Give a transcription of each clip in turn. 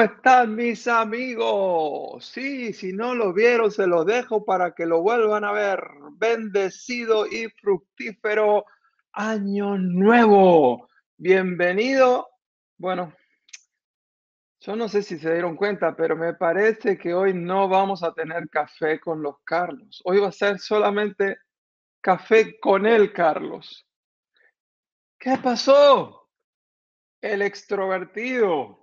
¿Cómo están mis amigos? Sí, si no lo vieron, se los dejo para que lo vuelvan a ver. Bendecido y fructífero año nuevo. Bienvenido. Bueno, yo no sé si se dieron cuenta, pero me parece que hoy no vamos a tener café con los Carlos. Hoy va a ser solamente café con el Carlos. ¿Qué pasó? El extrovertido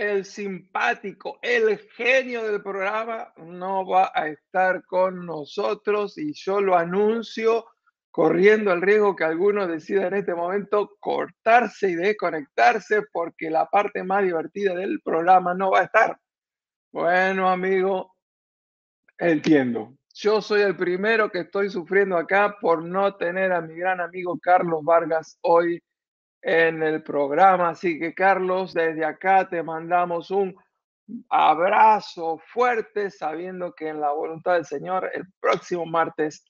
el simpático, el genio del programa no va a estar con nosotros y yo lo anuncio corriendo el riesgo que algunos decidan en este momento cortarse y desconectarse porque la parte más divertida del programa no va a estar. Bueno, amigo, entiendo. Yo soy el primero que estoy sufriendo acá por no tener a mi gran amigo Carlos Vargas hoy en el programa. Así que Carlos, desde acá te mandamos un abrazo fuerte, sabiendo que en la voluntad del Señor el próximo martes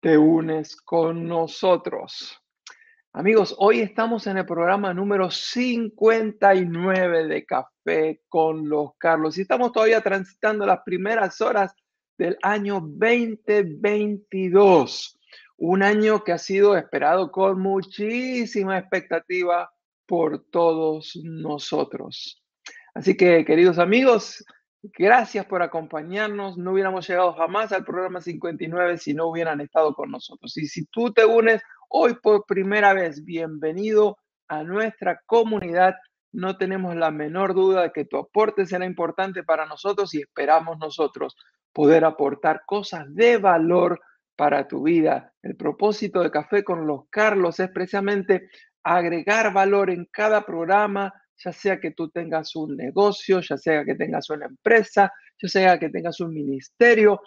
te unes con nosotros. Amigos, hoy estamos en el programa número 59 de Café con los Carlos y estamos todavía transitando las primeras horas del año 2022 un año que ha sido esperado con muchísima expectativa por todos nosotros. Así que, queridos amigos, gracias por acompañarnos. No hubiéramos llegado jamás al programa 59 si no hubieran estado con nosotros. Y si tú te unes hoy por primera vez, bienvenido a nuestra comunidad. No tenemos la menor duda de que tu aporte será importante para nosotros y esperamos nosotros poder aportar cosas de valor para tu vida. El propósito de Café con los Carlos es precisamente agregar valor en cada programa, ya sea que tú tengas un negocio, ya sea que tengas una empresa, ya sea que tengas un ministerio,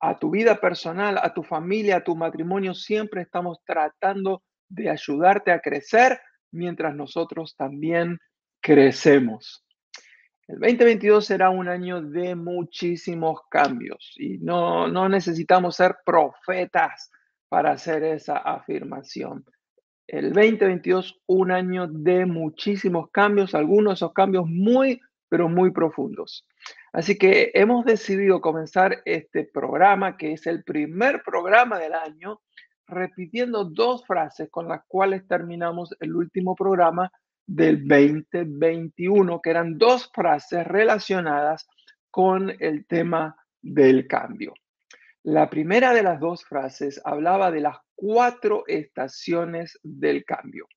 a tu vida personal, a tu familia, a tu matrimonio, siempre estamos tratando de ayudarte a crecer mientras nosotros también crecemos. El 2022 será un año de muchísimos cambios y no, no necesitamos ser profetas para hacer esa afirmación. El 2022, un año de muchísimos cambios, algunos de esos cambios muy, pero muy profundos. Así que hemos decidido comenzar este programa, que es el primer programa del año, repitiendo dos frases con las cuales terminamos el último programa del 2021, que eran dos frases relacionadas con el tema del cambio. La primera de las dos frases hablaba de las cuatro estaciones del cambio.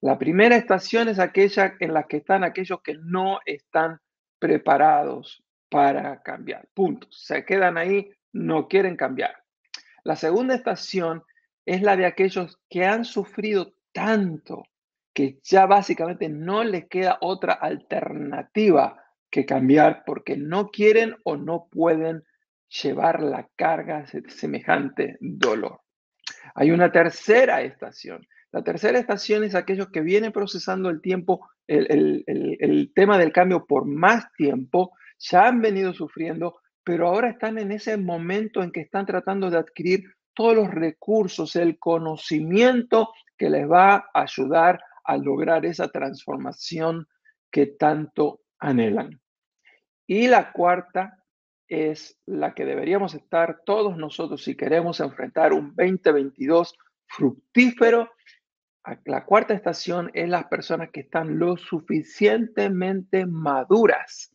La primera estación es aquella en la que están aquellos que no están preparados para cambiar. Punto. Se quedan ahí, no quieren cambiar. La segunda estación es la de aquellos que han sufrido tanto que ya básicamente no les queda otra alternativa que cambiar porque no quieren o no pueden llevar la carga de semejante dolor. Hay una tercera estación. La tercera estación es aquellos que vienen procesando el tiempo, el, el tema del cambio por más tiempo, ya han venido sufriendo, pero ahora están en ese momento en que están tratando de adquirir todos los recursos, el conocimiento que les va a ayudar a lograr esa transformación que tanto anhelan. Y la cuarta es la que deberíamos estar todos nosotros si queremos enfrentar un 2022 fructífero. La cuarta estación es las personas que están lo suficientemente maduras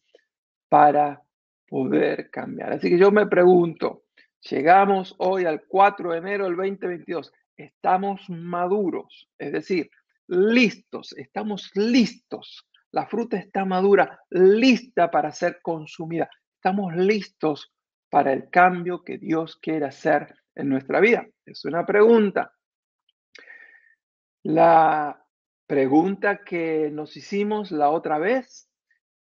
para poder cambiar. Así que yo me pregunto, llegamos hoy al 4 de enero del 2022, ¿estamos maduros? Es decir, listos, estamos listos. La fruta está madura, lista para ser consumida. Estamos listos para el cambio que Dios quiere hacer en nuestra vida. Es una pregunta. La pregunta que nos hicimos la otra vez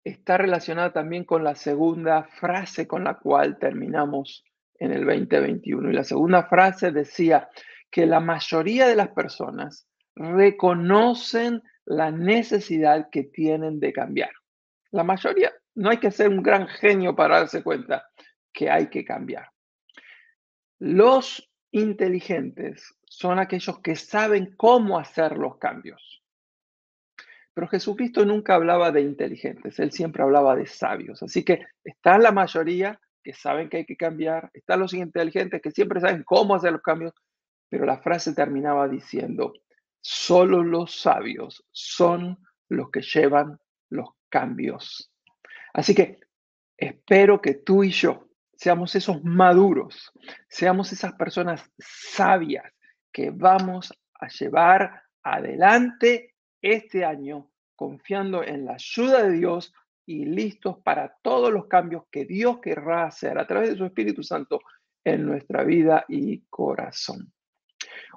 está relacionada también con la segunda frase con la cual terminamos en el 2021. Y la segunda frase decía que la mayoría de las personas reconocen la necesidad que tienen de cambiar. La mayoría, no hay que ser un gran genio para darse cuenta que hay que cambiar. Los inteligentes son aquellos que saben cómo hacer los cambios. Pero Jesucristo nunca hablaba de inteligentes, él siempre hablaba de sabios. Así que está la mayoría que saben que hay que cambiar, están los inteligentes que siempre saben cómo hacer los cambios, pero la frase terminaba diciendo, solo los sabios son los que llevan los cambios. Así que espero que tú y yo seamos esos maduros, seamos esas personas sabias que vamos a llevar adelante este año confiando en la ayuda de Dios y listos para todos los cambios que Dios querrá hacer a través de su Espíritu Santo en nuestra vida y corazón.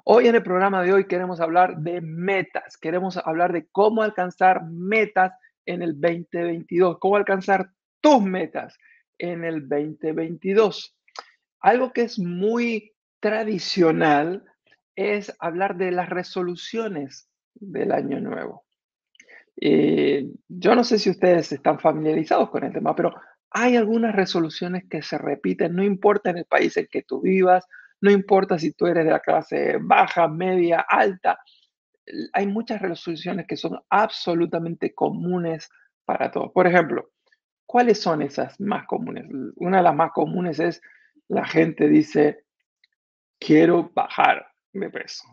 Hoy en el programa de hoy queremos hablar de metas, queremos hablar de cómo alcanzar metas en el 2022, cómo alcanzar tus metas en el 2022. Algo que es muy tradicional es hablar de las resoluciones del año nuevo. Eh, yo no sé si ustedes están familiarizados con el tema, pero hay algunas resoluciones que se repiten, no importa en el país en que tú vivas, no importa si tú eres de la clase baja, media, alta, hay muchas resoluciones que son absolutamente comunes para todos. Por ejemplo, ¿cuáles son esas más comunes? Una de las más comunes es la gente dice, quiero bajar de peso.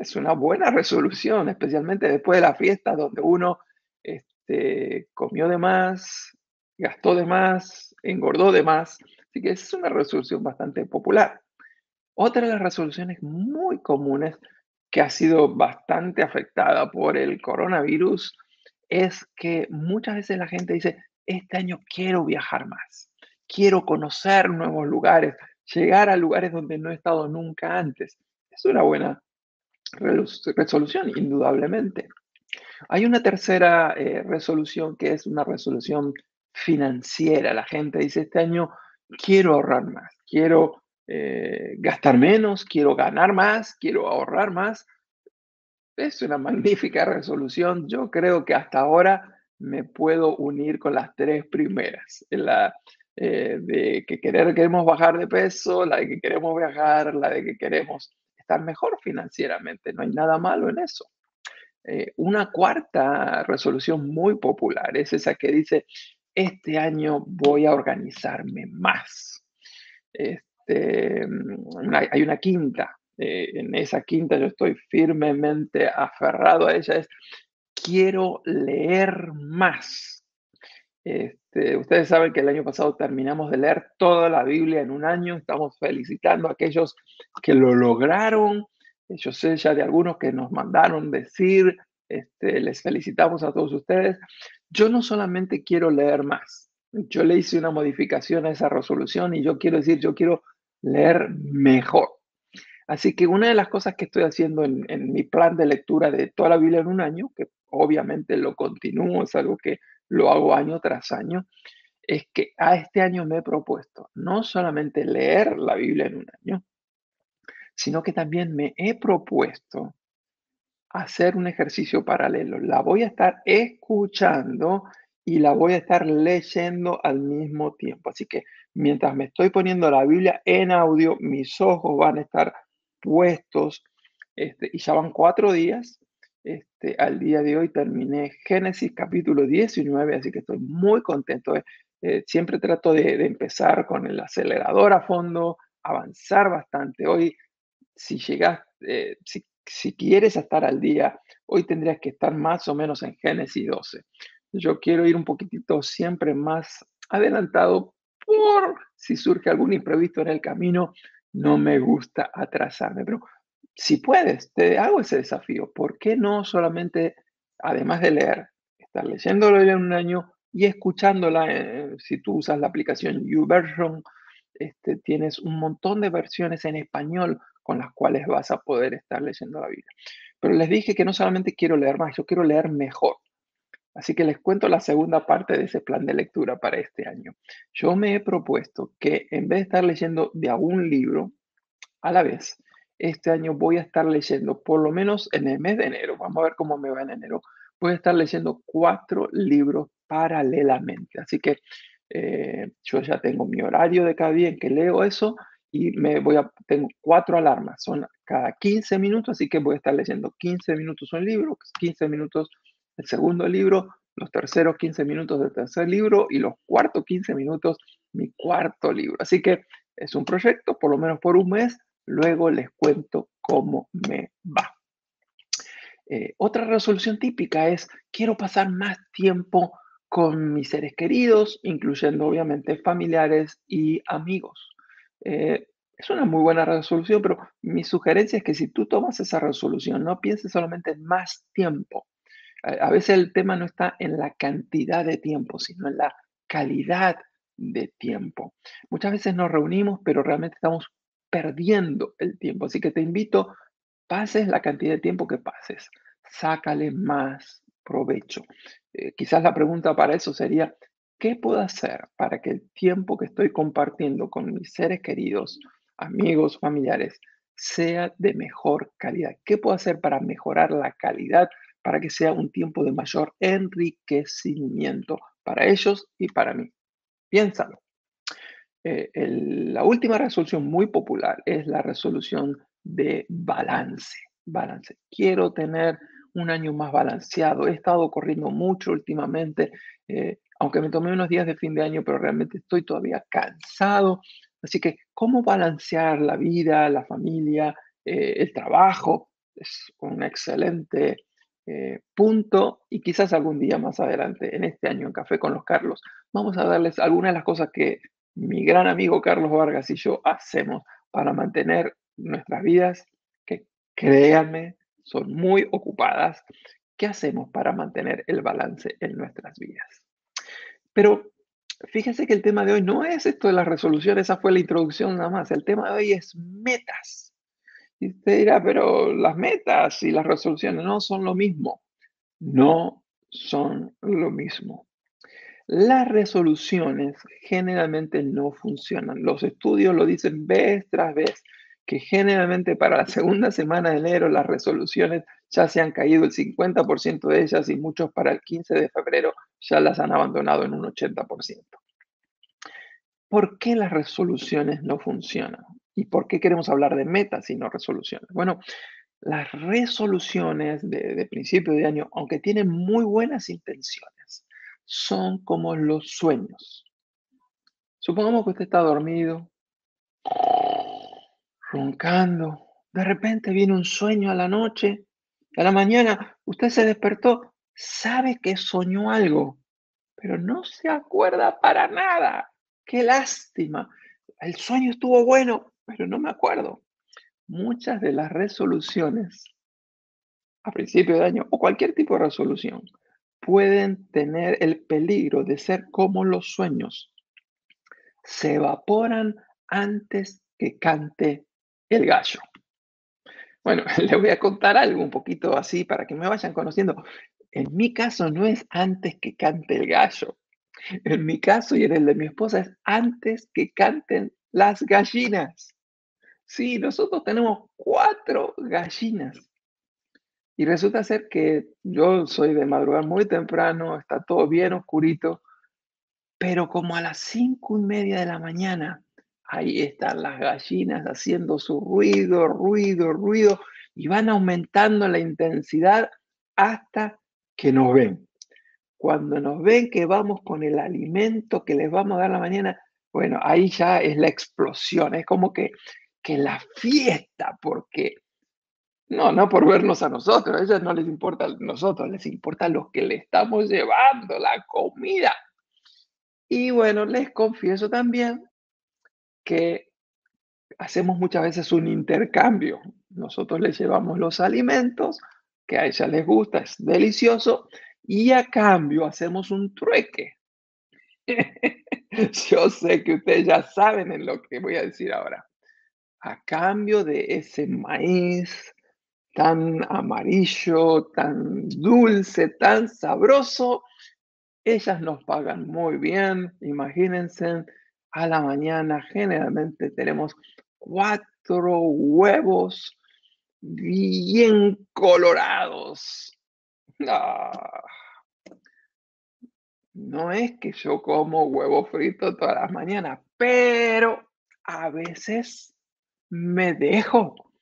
Es una buena resolución, especialmente después de la fiesta donde uno este, comió de más, gastó de más, engordó de más. Así que es una resolución bastante popular. Otra de las resoluciones muy comunes que ha sido bastante afectada por el coronavirus es que muchas veces la gente dice, este año quiero viajar más, quiero conocer nuevos lugares, llegar a lugares donde no he estado nunca antes. Es una buena resolución, indudablemente. Hay una tercera eh, resolución que es una resolución financiera. La gente dice, este año quiero ahorrar más, quiero eh, gastar menos, quiero ganar más, quiero ahorrar más. Es una magnífica resolución. Yo creo que hasta ahora me puedo unir con las tres primeras. La eh, de que querer, queremos bajar de peso, la de que queremos viajar, la de que queremos estar mejor financieramente. No hay nada malo en eso. Eh, una cuarta resolución muy popular es esa que dice, este año voy a organizarme más. Este, mm, hay una quinta, eh, en esa quinta yo estoy firmemente aferrado a ella, es quiero leer más. Este, ustedes saben que el año pasado terminamos de leer toda la Biblia en un año, estamos felicitando a aquellos que lo lograron, yo sé ya de algunos que nos mandaron decir, este, les felicitamos a todos ustedes. Yo no solamente quiero leer más, yo le hice una modificación a esa resolución y yo quiero decir, yo quiero leer mejor. Así que una de las cosas que estoy haciendo en, mi plan de lectura de toda la Biblia en un año, que obviamente lo continúo, es algo que lo hago año tras año, es que a este año me he propuesto no solamente leer la Biblia en un año, sino que también me he propuesto hacer un ejercicio paralelo. La voy a estar escuchando y la voy a estar leyendo al mismo tiempo. Así que mientras me estoy poniendo la Biblia en audio, mis ojos van a estar puestos este, y ya van cuatro días. Este, al día de hoy terminé Génesis capítulo 19, así que estoy muy contento. Eh, eh, siempre trato de, empezar con el acelerador a fondo, avanzar bastante. Hoy, si llegas, eh, si si quieres estar al día, hoy tendrías que estar más o menos en Génesis 12. Yo quiero ir un poquitito siempre más adelantado por si surge algún imprevisto en el camino, no me gusta atrasarme, pero si puedes, te hago ese desafío. ¿Por qué no solamente, además de leer, estar leyéndolo en un año y escuchándola, eh, si tú usas la aplicación YouVersion, este, tienes un montón de versiones en español con las cuales vas a poder estar leyendo la Biblia. Pero les dije que no solamente quiero leer más, yo quiero leer mejor. Así que les cuento la segunda parte de ese plan de lectura para este año. Yo me he propuesto que en vez de estar leyendo de algún libro a la vez, este año voy a estar leyendo, por lo menos en el mes de enero, vamos a ver cómo me va en enero, voy a estar leyendo cuatro libros paralelamente. Así que eh, yo ya tengo mi horario de cada día en que leo eso y me voy a, tengo cuatro alarmas, son cada 15 minutos, así que voy a estar leyendo 15 minutos un libro, 15 minutos el segundo libro, los terceros 15 minutos del tercer libro y los cuartos 15 minutos mi cuarto libro. Así que es un proyecto, por lo menos por un mes, luego les cuento cómo me va. Eh, otra resolución típica es, quiero pasar más tiempo con mis seres queridos, incluyendo obviamente familiares y amigos. Eh, es una muy buena resolución, pero mi sugerencia es que si tú tomas esa resolución, no pienses solamente en más tiempo. A veces el tema no está en la cantidad de tiempo, sino en la calidad de tiempo. Muchas veces nos reunimos, pero realmente estamos perdiendo el tiempo. Así que te invito, pases la cantidad de tiempo que pases, sácale más provecho. Eh, quizás la pregunta para eso sería, ¿qué puedo hacer para que el tiempo que estoy compartiendo con mis seres queridos, amigos, familiares, sea de mejor calidad? ¿Qué puedo hacer para mejorar la calidad, para que sea un tiempo de mayor enriquecimiento para ellos y para mí? Piénsalo. Eh, la última resolución muy popular es la resolución de balance. Balance. Quiero tener un año más balanceado. He estado corriendo mucho últimamente, eh, aunque me tomé unos días de fin de año, pero realmente estoy todavía cansado. Así que, ¿cómo balancear la vida, la familia, eh, el trabajo? Es un excelente eh, punto y quizás algún día más adelante, en este año en Café con los Carlos, vamos a darles algunas de las cosas que mi gran amigo Carlos Vargas y yo hacemos para mantener nuestras vidas, que créanme, son muy ocupadas. ¿Qué hacemos para mantener el balance en nuestras vidas? Pero fíjense que el tema de hoy no es esto de las resoluciones, esa fue la introducción nada más. El tema de hoy es metas. Y usted dirá, pero las metas y las resoluciones no son lo mismo. No son lo mismo. Las resoluciones generalmente no funcionan. Los estudios lo dicen vez tras vez, que generalmente para la segunda semana de enero las resoluciones ya se han caído el 50% de ellas y muchos para el 15 de febrero ya las han abandonado en un 80%. ¿Por qué las resoluciones no funcionan? ¿Y por qué queremos hablar de metas y no resoluciones? Bueno, las resoluciones de, principio de año, aunque tienen muy buenas intenciones, son como los sueños. Supongamos que usted está dormido, roncando. De repente viene un sueño a la noche, a la mañana usted se despertó, sabe que soñó algo, pero no se acuerda para nada. Qué lástima. El sueño estuvo bueno, pero no me acuerdo. Muchas de las resoluciones a principio de año o cualquier tipo de resolución pueden tener el peligro de ser como los sueños. Se evaporan antes que cante el gallo. Bueno, le voy a contar algo un poquito así para que me vayan conociendo. En mi caso no es antes que cante el gallo. En mi caso y en el de mi esposa es antes que canten las gallinas. Sí, nosotros tenemos cuatro gallinas. Y resulta ser que yo soy de madrugar muy temprano, está todo bien oscurito, pero como a las cinco y media de la mañana, ahí están las gallinas haciendo su ruido, ruido, ruido, y van aumentando la intensidad hasta que nos ven. Cuando nos ven que vamos con el alimento que les vamos a dar la mañana, bueno, ahí ya es la explosión, es como que que la fiesta, porque no, no por vernos a nosotros, a ellos no les importa a nosotros, les importa lo que le estamos llevando, la comida. Y bueno, les confieso también que hacemos muchas veces un intercambio. Nosotros les llevamos los alimentos que a ellas les gusta, es delicioso, y a cambio hacemos un trueque. Yo sé que ustedes ya saben en lo que voy a decir ahora a cambio de ese maíz tan amarillo, tan dulce, tan sabroso, ellas nos pagan muy bien. Imagínense, a la mañana generalmente tenemos cuatro huevos bien colorados. Ah. No es que yo como huevo frito todas las mañanas, pero a veces me dejo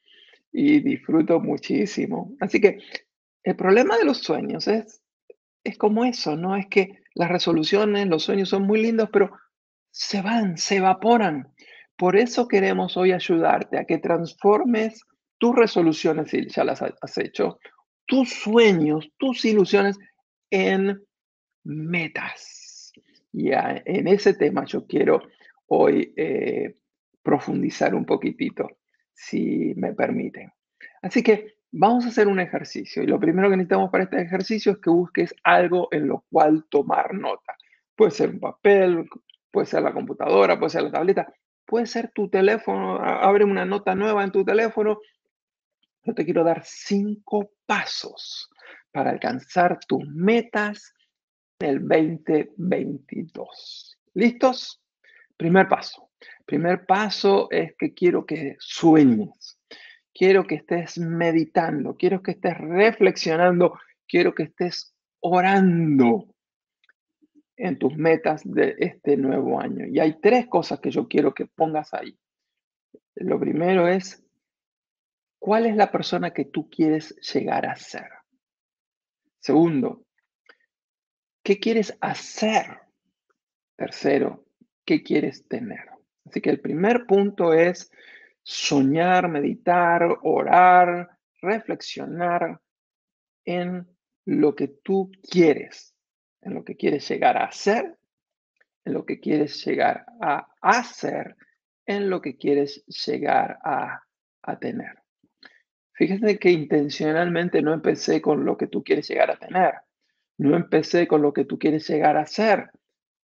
y disfruto muchísimo. Así que el problema de los sueños es, es como eso, ¿no? Es que las resoluciones, los sueños son muy lindos, pero se van, se evaporan. Por eso queremos hoy ayudarte a que transformes tus resoluciones, si ya las has hecho, tus sueños, tus ilusiones en metas. Y en ese tema yo quiero hoy eh, profundizar un poquitito, si me permiten. Así que vamos a hacer un ejercicio y lo primero que necesitamos para este ejercicio es que busques algo en lo cual tomar nota. Puede ser un papel, puede ser la computadora, puede ser la tableta, puede ser tu teléfono, abre una nota nueva en tu teléfono. Yo te quiero dar cinco pasos para alcanzar tus metas el 2022. ¿Listos? Primer paso. Primer paso es que quiero que sueñes. Quiero que estés meditando, quiero que estés reflexionando, quiero que estés orando en tus metas de este nuevo año. Y hay tres cosas que yo quiero que pongas ahí. Lo primero es, ¿cuál es la persona que tú quieres llegar a ser? Segundo, ¿qué quieres hacer? Tercero, ¿qué quieres tener? Así que el primer punto es soñar, meditar, orar, reflexionar en lo que tú quieres, en lo que quieres llegar a hacer, en lo que quieres llegar a hacer, en lo que quieres llegar a, tener. Fíjense que intencionalmente no empecé con lo que tú quieres llegar a tener, no empecé con lo que tú quieres llegar a hacer,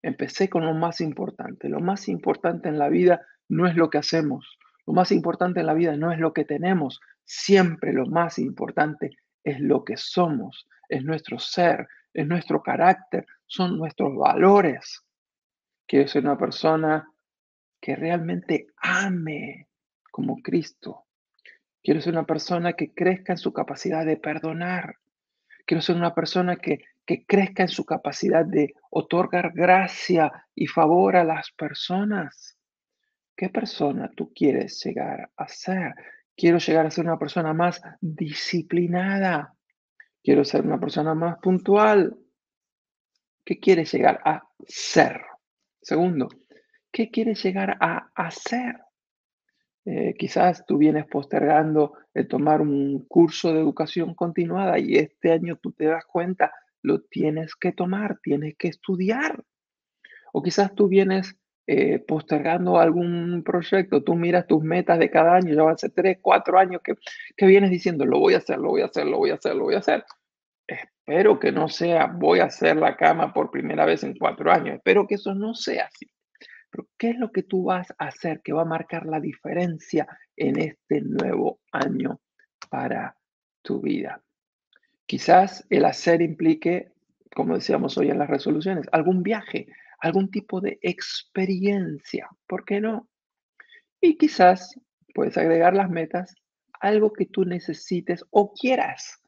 empecé con lo más importante. Lo más importante en la vida no es lo que hacemos, lo más importante en la vida no es lo que tenemos, siempre lo más importante es lo que somos, es nuestro ser, es nuestro carácter, son nuestros valores. Quiero ser una persona que realmente ame como Cristo. Quiero ser una persona que crezca en su capacidad de perdonar. Quiero ser una persona que, que crezca en su capacidad de otorgar gracia y favor a las personas. ¿Qué persona tú quieres llegar a ser? Quiero llegar a ser una persona más disciplinada. Quiero ser una persona más puntual. ¿Qué quieres llegar a ser? Segundo, ¿qué quieres llegar a hacer? Eh, quizás tú vienes postergando el tomar un curso de educación continuada y este año tú te das cuenta, lo tienes que tomar, tienes que estudiar. O quizás tú vienes eh, postergando algún proyecto, tú miras tus metas de cada año, ya hace tres, cuatro años que, que vienes diciendo, lo voy a hacer, lo voy a hacer, lo voy a hacer, lo voy a hacer. Espero que no sea, voy a hacer la cama por primera vez en cuatro años. Espero que eso no sea así. ¿Qué es lo que tú vas a hacer que va a marcar la diferencia en este nuevo año para tu vida? Quizás el hacer implique, como decíamos hoy en las resoluciones, algún viaje, algún tipo de experiencia, ¿por qué no? Y quizás puedes agregar las metas, algo que tú necesites o quieras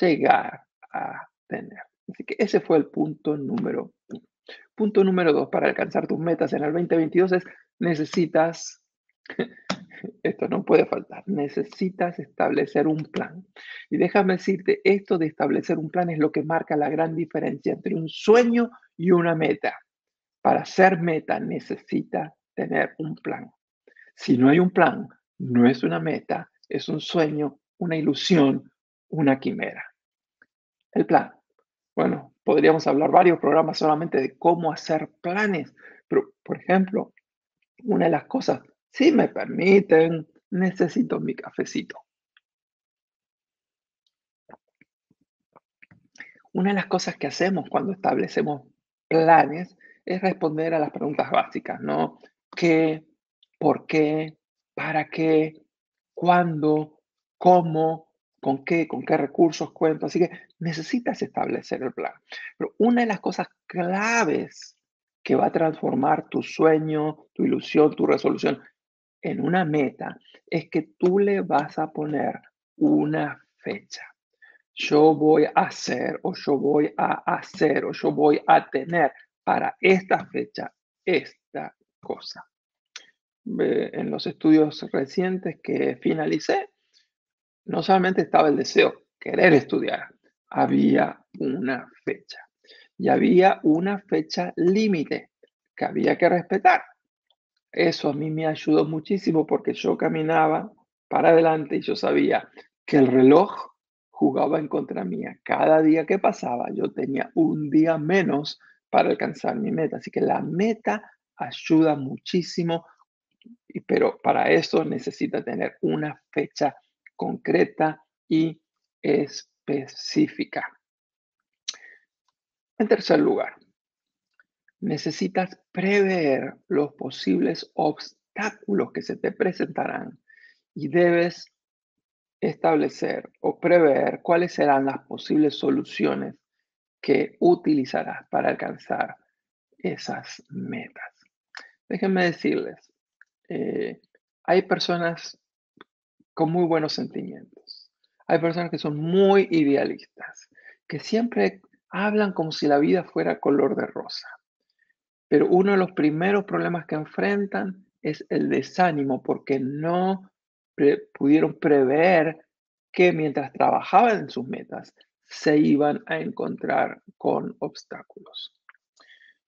llegar a tener. Así que ese fue el punto número uno. Punto número dos, para alcanzar tus metas en el 2022 es necesitas, esto no puede faltar, necesitas establecer un plan. Y déjame decirte, esto de establecer un plan es lo que marca la gran diferencia entre un sueño y una meta. Para ser meta necesita tener un plan. Si no hay un plan, no es una meta, es un sueño, una ilusión, una quimera. El plan. Bueno, podríamos hablar varios programas solamente de cómo hacer planes, pero por ejemplo, una de las cosas, si me permiten, necesito mi cafecito. Una de las cosas que hacemos cuando establecemos planes es responder a las preguntas básicas, ¿no? ¿Qué? ¿Por qué? ¿Para qué? ¿Cuándo? ¿Cómo? ¿Con qué? ¿Con qué recursos cuento? Así que necesitas establecer el plan. Pero una de las cosas claves que va a transformar tu sueño, tu ilusión, tu resolución en una meta es que tú le vas a poner una fecha. Yo voy a hacer o yo voy a hacer o yo voy a tener para esta fecha esta cosa. En los estudios recientes que finalicé, no solamente estaba el deseo, querer estudiar, había una fecha. y había una fecha límite que había que respetar. Eso a mí me ayudó muchísimo porque yo caminaba para adelante y yo sabía que el reloj jugaba en contra mía. Cada día que pasaba yo tenía un día menos para alcanzar mi meta. Así que la meta ayuda muchísimo, pero para eso necesita tener una fecha concreta y específica. En tercer lugar, necesitas prever los posibles obstáculos que se te presentarán y debes establecer o prever cuáles serán las posibles soluciones que utilizarás para alcanzar esas metas. Déjenme decirles, eh, hay personas con muy buenos sentimientos, hay personas que son muy idealistas, que siempre hablan como si la vida fuera color de rosa. Pero uno de los primeros problemas que enfrentan es el desánimo porque no pudieron prever que mientras trabajaban en sus metas se iban a encontrar con obstáculos.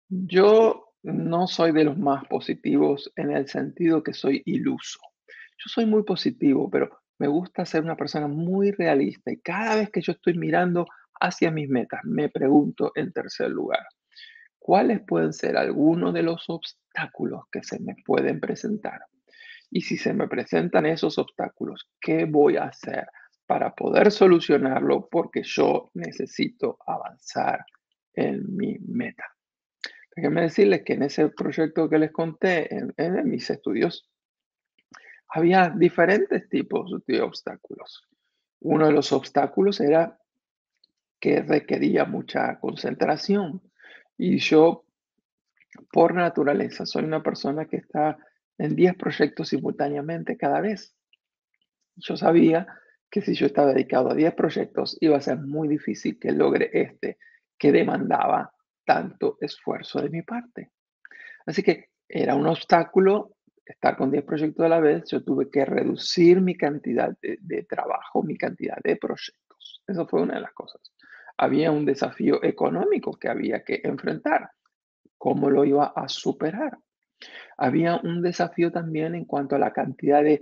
Yo no soy de los más positivos en el sentido que soy iluso. Yo soy muy positivo, pero me gusta ser una persona muy realista y cada vez que yo estoy mirando hacia mis metas, me pregunto en tercer lugar, ¿cuáles pueden ser algunos de los obstáculos que se me pueden presentar? Y si se me presentan esos obstáculos, ¿qué voy a hacer para poder solucionarlo? Porque yo necesito avanzar en mi meta. Déjenme decirles que en ese proyecto que les conté, en, en mis estudios, había diferentes tipos de obstáculos. Uno de los obstáculos era que requería mucha concentración. Y yo, por naturaleza, soy una persona que está en 10 proyectos simultáneamente cada vez. Yo sabía que si yo estaba dedicado a 10 proyectos, iba a ser muy difícil que logre este que demandaba tanto esfuerzo de mi parte. Así que era un obstáculo estar con 10 proyectos a la vez. Yo tuve que reducir mi cantidad de, trabajo, mi cantidad de proyectos. Eso fue una de las cosas había un desafío económico que había que enfrentar. ¿Cómo lo iba a superar? Había un desafío también en cuanto a la cantidad de,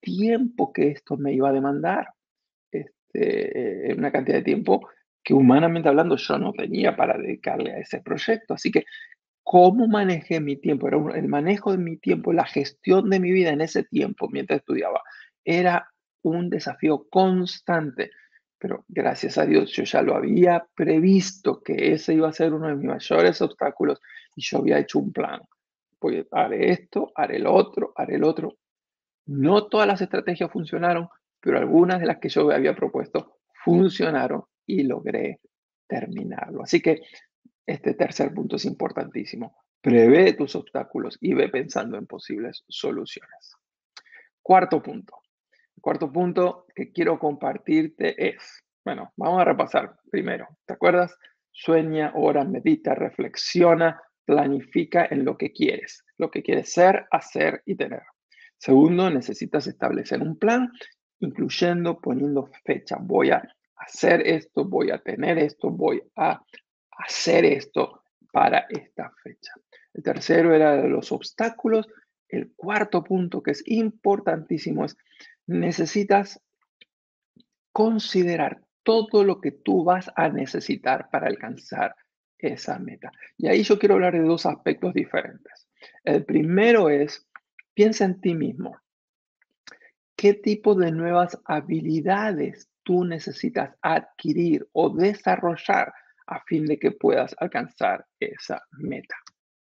tiempo que esto me iba a demandar. Este, eh, una cantidad de tiempo que humanamente hablando yo no tenía para dedicarle a ese proyecto. Así que, ¿cómo manejé mi tiempo? Era el manejo de mi tiempo, la gestión de mi vida en ese tiempo mientras estudiaba. Era un desafío constante pero gracias a Dios yo ya lo había previsto que ese iba a ser uno de mis mayores obstáculos y yo había hecho un plan. Pues haré esto, haré el otro, haré el otro. No todas las estrategias funcionaron, pero algunas de las que yo había propuesto funcionaron y logré terminarlo. Así que este tercer punto es importantísimo. Prevé tus obstáculos y ve pensando en posibles soluciones. Cuarto punto. Cuarto punto que quiero compartirte es, bueno, vamos a repasar primero. ¿Te acuerdas? Sueña, ora, medita, reflexiona, planifica en lo que quieres, lo que quieres ser, hacer y tener. Segundo, necesitas establecer un plan, incluyendo poniendo fecha. Voy a hacer esto, voy a tener esto, voy a hacer esto para esta fecha. El tercero era los obstáculos. El cuarto punto que es importantísimo es necesitas considerar todo lo que tú vas a necesitar para alcanzar esa meta. Y ahí yo quiero hablar de dos aspectos diferentes. El primero es, piensa en ti mismo. ¿Qué tipo de nuevas habilidades tú necesitas adquirir o desarrollar a fin de que puedas alcanzar esa meta?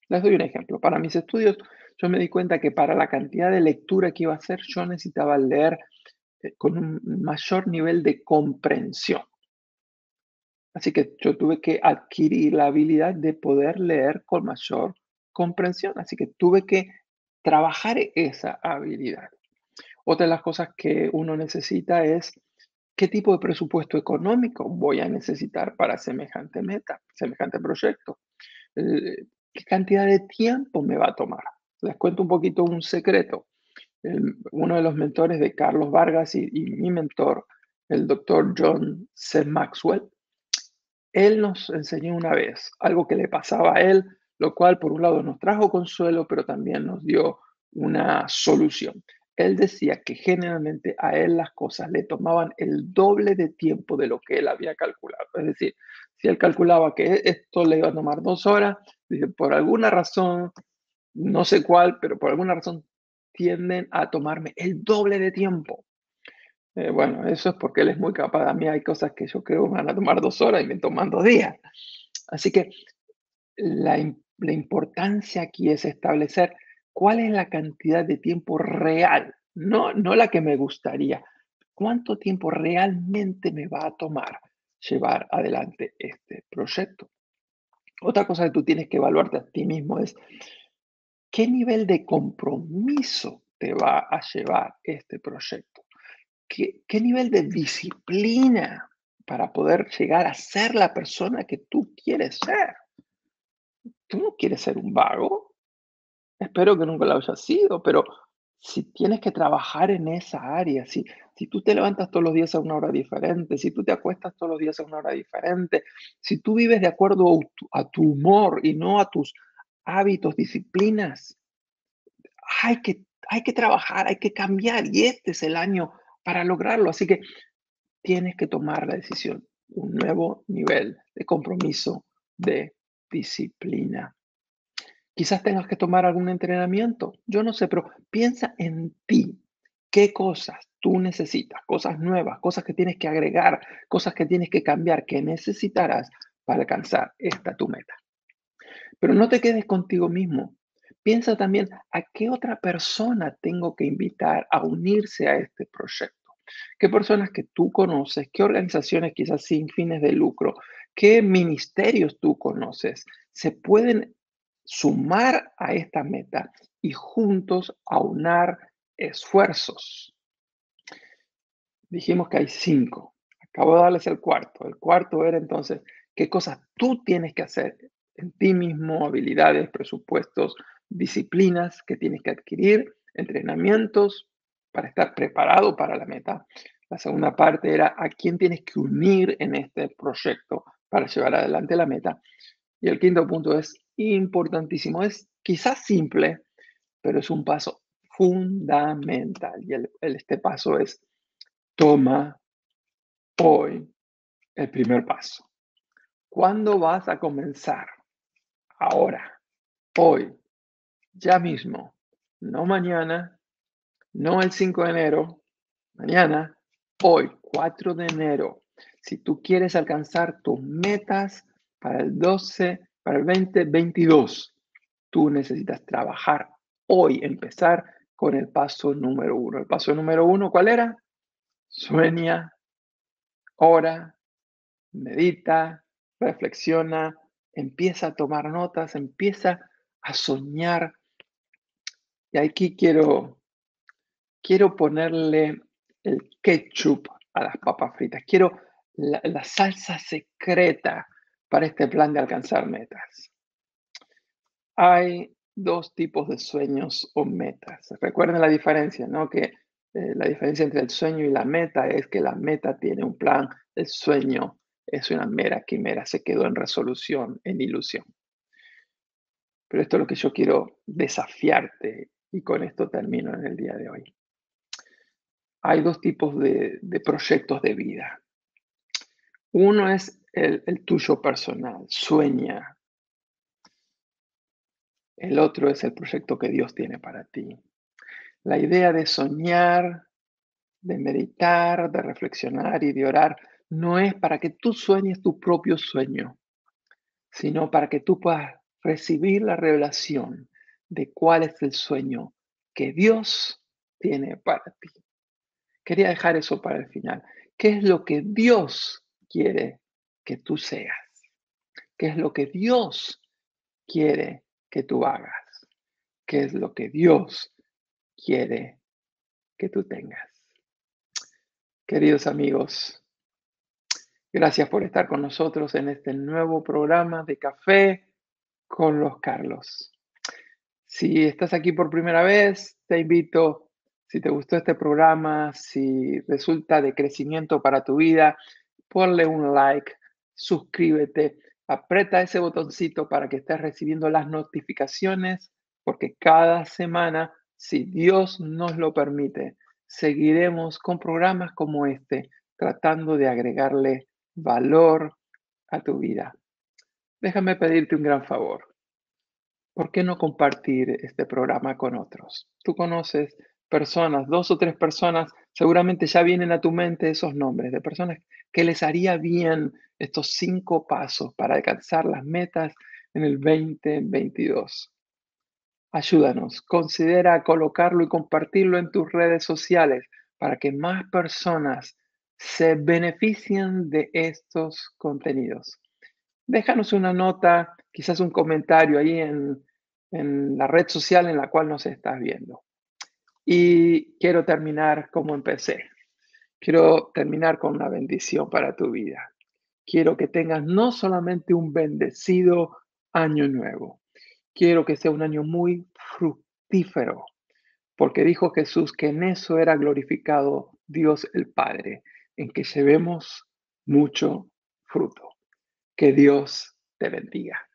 Les doy un ejemplo. Para mis estudios, yo me di cuenta que para la cantidad de lectura que iba a hacer, yo necesitaba leer eh, con un mayor nivel de comprensión. Así que yo tuve que adquirir la habilidad de poder leer con mayor comprensión. Así que tuve que trabajar esa habilidad. Otra de las cosas que uno necesita es qué tipo de presupuesto económico voy a necesitar para semejante meta, semejante proyecto. Eh, ¿Qué cantidad de tiempo me va a tomar? Les cuento un poquito un secreto. uno de los mentores de Carlos Vargas y, mi mentor, el doctor John C. Maxwell, Él nos enseñó una vez algo que le pasaba a Él, lo cual por un lado nos trajo consuelo, pero también nos dio una solución. Él decía que generalmente a él las cosas le tomaban el doble de tiempo de lo que él había calculado. Es decir, si él calculaba que esto le iba a tomar dos horas, dice, por alguna razón, no sé cuál, pero por alguna razón tienden a tomarme el doble de tiempo. Eh, bueno, eso es porque él es muy capaz. A mí hay cosas que yo creo van a tomar dos horas y me toman dos días. Así que la, la importancia aquí es establecer cuál es la cantidad de tiempo real, no, no la que me gustaría. ¿Cuánto tiempo realmente me va a tomar llevar adelante este proyecto? Otra cosa que tú tienes que evaluarte a ti mismo es qué nivel de compromiso te va a llevar este proyecto. ¿Qué, qué nivel de disciplina para poder llegar a ser la persona que tú quieres ser? Tú no quieres ser un vago. Espero que nunca lo hayas sido, pero si tienes que trabajar en esa área, si, si tú te levantas todos los días a una hora diferente, si tú te acuestas todos los días a una hora diferente, si tú vives de acuerdo a tu humor y no a tus hábitos, disciplinas, hay que, hay que trabajar, hay que cambiar y este es el año para lograrlo. Así que tienes que tomar la decisión, un nuevo nivel de compromiso, de disciplina. Quizás tengas que tomar algún entrenamiento, yo no sé, pero piensa en ti. ¿Qué cosas tú necesitas? Cosas nuevas, cosas que tienes que agregar, cosas que tienes que cambiar, que necesitarás para alcanzar esta tu meta. Pero no te quedes contigo mismo. Piensa también a qué otra persona tengo que invitar a unirse a este proyecto. ¿Qué personas que tú conoces? ¿Qué organizaciones quizás sin fines de lucro? ¿Qué ministerios tú conoces? Se pueden sumar a esta meta y juntos aunar esfuerzos. Dijimos que hay cinco. Acabo de darles el cuarto. El cuarto era entonces qué cosas tú tienes que hacer en ti mismo, habilidades, presupuestos, disciplinas que tienes que adquirir, entrenamientos para estar preparado para la meta. La segunda parte era a quién tienes que unir en este proyecto para llevar adelante la meta. Y el quinto punto es importantísimo. Es quizás simple, pero es un paso fundamental. Y el, este paso es, toma hoy el primer paso. ¿Cuándo vas a comenzar? Ahora, hoy, ya mismo, no mañana, no el 5 de enero, mañana, hoy, 4 de enero. Si tú quieres alcanzar tus metas para el 12 para el 2022, tú necesitas trabajar hoy, empezar con el paso número uno. El paso número uno, ¿cuál era? Sueña, ora, medita, reflexiona, empieza a tomar notas, empieza a soñar. Y aquí quiero, quiero ponerle el ketchup a las papas fritas. Quiero la, la salsa secreta para este plan de alcanzar metas. Hay dos tipos de sueños o metas. Recuerden la diferencia, ¿no? Que eh, la diferencia entre el sueño y la meta es que la meta tiene un plan, el sueño es una mera quimera, se quedó en resolución, en ilusión. Pero esto es lo que yo quiero desafiarte y con esto termino en el día de hoy. Hay dos tipos de, de proyectos de vida. Uno es el, tuyo personal, sueña. El otro es el proyecto que Dios tiene para ti. La idea de soñar, de meditar, de reflexionar y de orar no es para que tú sueñes tu propio sueño, sino para que tú puedas recibir la revelación de cuál es el sueño que Dios tiene para ti. Quería dejar eso para el final. ¿Qué es lo que Dios quiere que tú seas, qué es lo que Dios quiere que tú hagas, qué es lo que Dios quiere que tú tengas. Queridos amigos, gracias por estar con nosotros en este nuevo programa de Café con los Carlos. Si estás aquí por primera vez, te invito, si te gustó este programa, si resulta de crecimiento para tu vida, ponle un like, suscríbete, aprieta ese botoncito para que estés recibiendo las notificaciones, porque cada semana, si Dios nos lo permite, seguiremos con programas como este, tratando de agregarle valor a tu vida. Déjame pedirte un gran favor. ¿Por qué no compartir este programa con otros? Tú conoces personas, dos o tres personas, seguramente ya vienen a tu mente esos nombres de personas que les haría bien estos cinco pasos para alcanzar las metas en el 2022. Ayúdanos, considera colocarlo y compartirlo en tus redes sociales para que más personas se beneficien de estos contenidos. Déjanos una nota, quizás un comentario ahí en, en la red social en la cual nos estás viendo. Y quiero terminar como empecé. Quiero terminar con una bendición para tu vida. Quiero que tengas no solamente un bendecido año nuevo, quiero que sea un año muy fructífero, porque dijo Jesús que en eso era glorificado Dios el Padre, en que llevemos mucho fruto. Que Dios te bendiga.